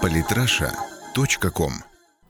Политраша.ком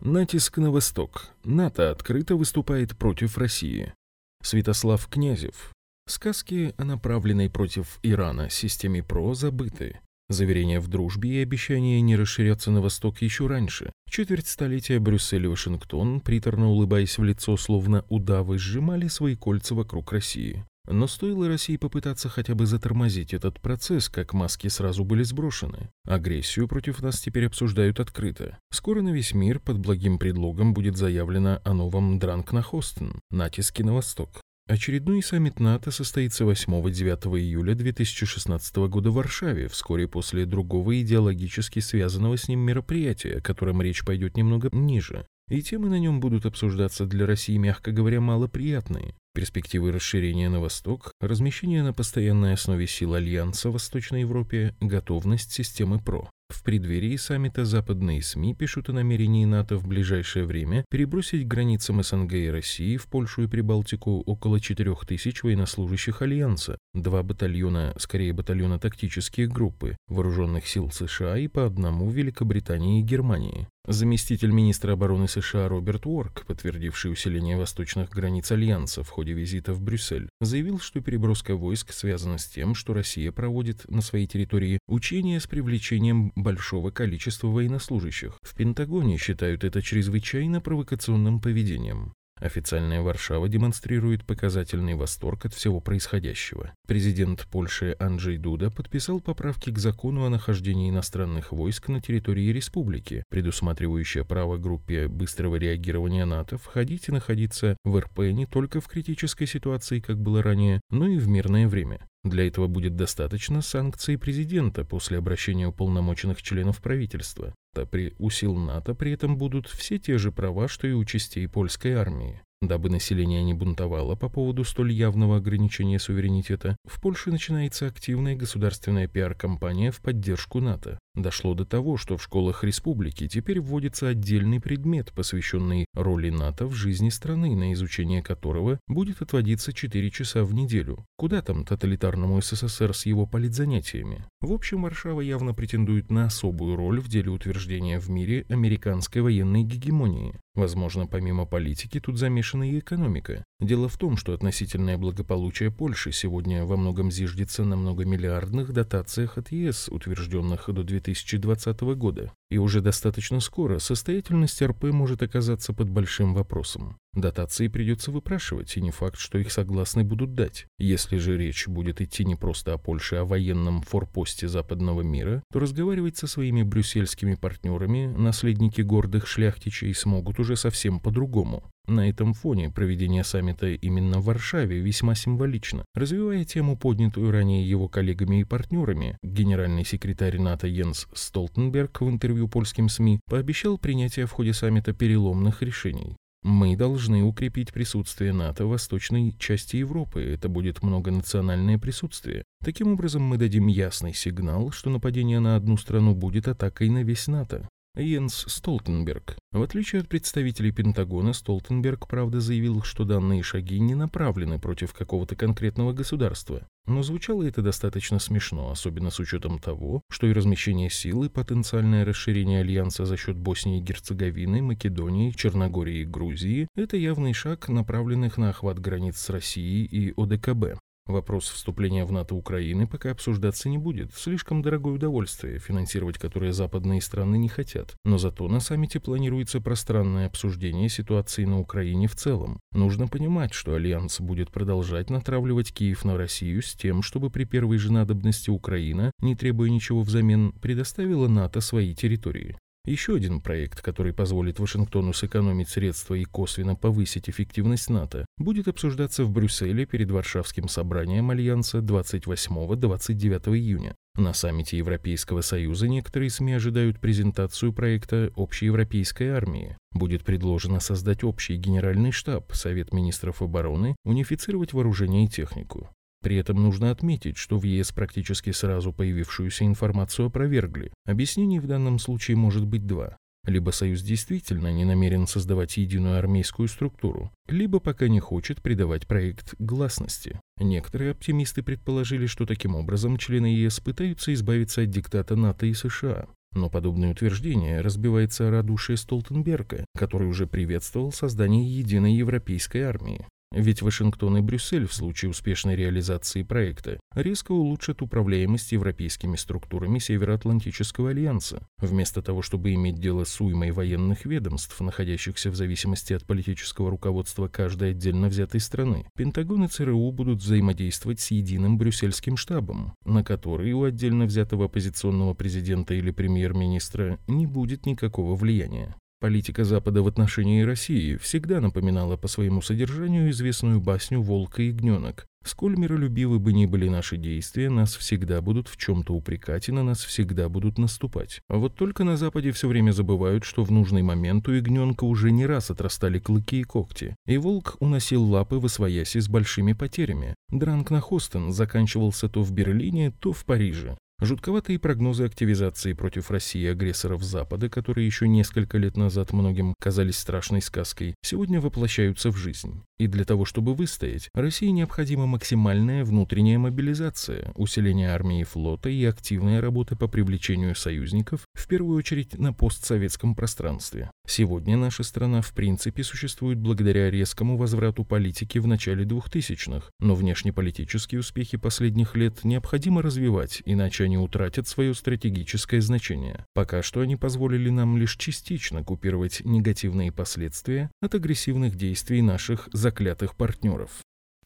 Натиск на восток. НАТО открыто выступает против России. Святослав Князев. Сказки о направленной против Ирана системе ПРО забыты. Заверения в дружбе и обещания не расширяться на восток еще раньше. Четверть столетия Брюссель и Вашингтон, приторно улыбаясь в лицо, словно удавы, сжимали свои кольца вокруг России. Но стоило России попытаться хотя бы затормозить этот процесс, как маски сразу были сброшены. Агрессию против нас теперь обсуждают открыто. Скоро на весь мир под благим предлогом будет заявлено о новом Дранг на Хостен, натиске на восток. Очередной саммит НАТО состоится 8-9 июля 2016 года в Варшаве, вскоре после другого идеологически связанного с ним мероприятия, о котором речь пойдет немного ниже. И темы на нем будут обсуждаться для России, мягко говоря, малоприятные. Перспективы расширения на восток, размещение на постоянной основе сил Альянса в Восточной Европе, готовность системы ПРО. В преддверии саммита западные СМИ пишут о намерении НАТО в ближайшее время перебросить границам СНГ и России в Польшу и Прибалтику около 4000 военнослужащих Альянса, два батальона, скорее батальона тактические группы, вооруженных сил США и по одному Великобритании и Германии. Заместитель министра обороны США Роберт Уорк, подтвердивший усиление восточных границ Альянса в ходе визита в Брюссель, заявил, что переброска войск связана с тем, что Россия проводит на своей территории учения с привлечением большого количества военнослужащих. В Пентагоне считают это чрезвычайно провокационным поведением. Официальная Варшава демонстрирует показательный восторг от всего происходящего. Президент Польши Анджей Дуда подписал поправки к закону о нахождении иностранных войск на территории республики, предусматривающее право группе быстрого реагирования НАТО входить и находиться в РП не только в критической ситуации, как было ранее, но и в мирное время. Для этого будет достаточно санкций президента после обращения уполномоченных членов правительства. А при у сил НАТО при этом будут все те же права, что и у частей польской армии. Дабы население не бунтовало по поводу столь явного ограничения суверенитета, в Польше начинается активная государственная пиар-компания в поддержку НАТО. Дошло до того, что в школах республики теперь вводится отдельный предмет, посвященный роли НАТО в жизни страны, на изучение которого будет отводиться 4 часа в неделю. Куда там тоталитарному СССР с его политзанятиями? В общем, Варшава явно претендует на особую роль в деле утверждения в мире американской военной гегемонии. Возможно, помимо политики тут замешана и экономика. Дело в том, что относительное благополучие Польши сегодня во многом зиждется на многомиллиардных дотациях от ЕС, утвержденных до 2020 года. И уже достаточно скоро состоятельность РП может оказаться под большим вопросом. Дотации придется выпрашивать, и не факт, что их согласны будут дать. Если же речь будет идти не просто о Польше, а о военном форпосте западного мира, то разговаривать со своими брюссельскими партнерами наследники гордых шляхтичей смогут уже совсем по-другому. На этом фоне проведение саммита именно в Варшаве весьма символично. Развивая тему, поднятую ранее его коллегами и партнерами, генеральный секретарь НАТО Йенс Столтенберг в интервью польским СМИ пообещал принятие в ходе саммита переломных решений. Мы должны укрепить присутствие НАТО в восточной части Европы. Это будет многонациональное присутствие. Таким образом, мы дадим ясный сигнал, что нападение на одну страну будет атакой на весь НАТО. Йенс Столтенберг. В отличие от представителей Пентагона, Столтенберг, правда, заявил, что данные шаги не направлены против какого-то конкретного государства. Но звучало это достаточно смешно, особенно с учетом того, что и размещение сил и потенциальное расширение Альянса за счет Боснии и Герцеговины, Македонии, Черногории и Грузии – это явный шаг, направленных на охват границ с Россией и ОДКБ. Вопрос вступления в НАТО Украины пока обсуждаться не будет. Слишком дорогое удовольствие, финансировать которое западные страны не хотят. Но зато на саммите планируется пространное обсуждение ситуации на Украине в целом. Нужно понимать, что Альянс будет продолжать натравливать Киев на Россию с тем, чтобы при первой же надобности Украина, не требуя ничего взамен, предоставила НАТО свои территории. Еще один проект, который позволит Вашингтону сэкономить средства и косвенно повысить эффективность НАТО, будет обсуждаться в Брюсселе перед Варшавским собранием Альянса 28-29 июня. На саммите Европейского Союза некоторые СМИ ожидают презентацию проекта общеевропейской армии. Будет предложено создать общий генеральный штаб, Совет министров обороны, унифицировать вооружение и технику. При этом нужно отметить, что в ЕС практически сразу появившуюся информацию опровергли. Объяснений в данном случае может быть два. Либо Союз действительно не намерен создавать единую армейскую структуру, либо пока не хочет придавать проект гласности. Некоторые оптимисты предположили, что таким образом члены ЕС пытаются избавиться от диктата НАТО и США. Но подобное утверждение разбивается о радушие Столтенберга, который уже приветствовал создание единой европейской армии. Ведь Вашингтон и Брюссель в случае успешной реализации проекта резко улучшат управляемость европейскими структурами Североатлантического альянса. Вместо того, чтобы иметь дело с уймой военных ведомств, находящихся в зависимости от политического руководства каждой отдельно взятой страны, Пентагон и ЦРУ будут взаимодействовать с единым брюссельским штабом, на который у отдельно взятого оппозиционного президента или премьер-министра не будет никакого влияния. Политика Запада в отношении России всегда напоминала по своему содержанию известную басню «Волк и ягненок». Сколь миролюбивы бы ни были наши действия, нас всегда будут в чем-то упрекать и на нас всегда будут наступать. А вот только на Западе все время забывают, что в нужный момент у ягненка уже не раз отрастали клыки и когти, и волк уносил лапы в освояси с большими потерями. Дранг на Хостен заканчивался то в Берлине, то в Париже. Жутковатые прогнозы активизации против России агрессоров Запада, которые еще несколько лет назад многим казались страшной сказкой, сегодня воплощаются в жизнь. И для того, чтобы выстоять, России необходима максимальная внутренняя мобилизация, усиление армии и флота и активная работа по привлечению союзников, в первую очередь на постсоветском пространстве. Сегодня наша страна в принципе существует благодаря резкому возврату политики в начале 2000-х, но внешнеполитические успехи последних лет необходимо развивать, иначе они утратят свое стратегическое значение. Пока что они позволили нам лишь частично купировать негативные последствия от агрессивных действий наших заклятых партнеров.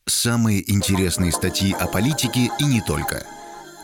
Самые интересные статьи о политике и не только.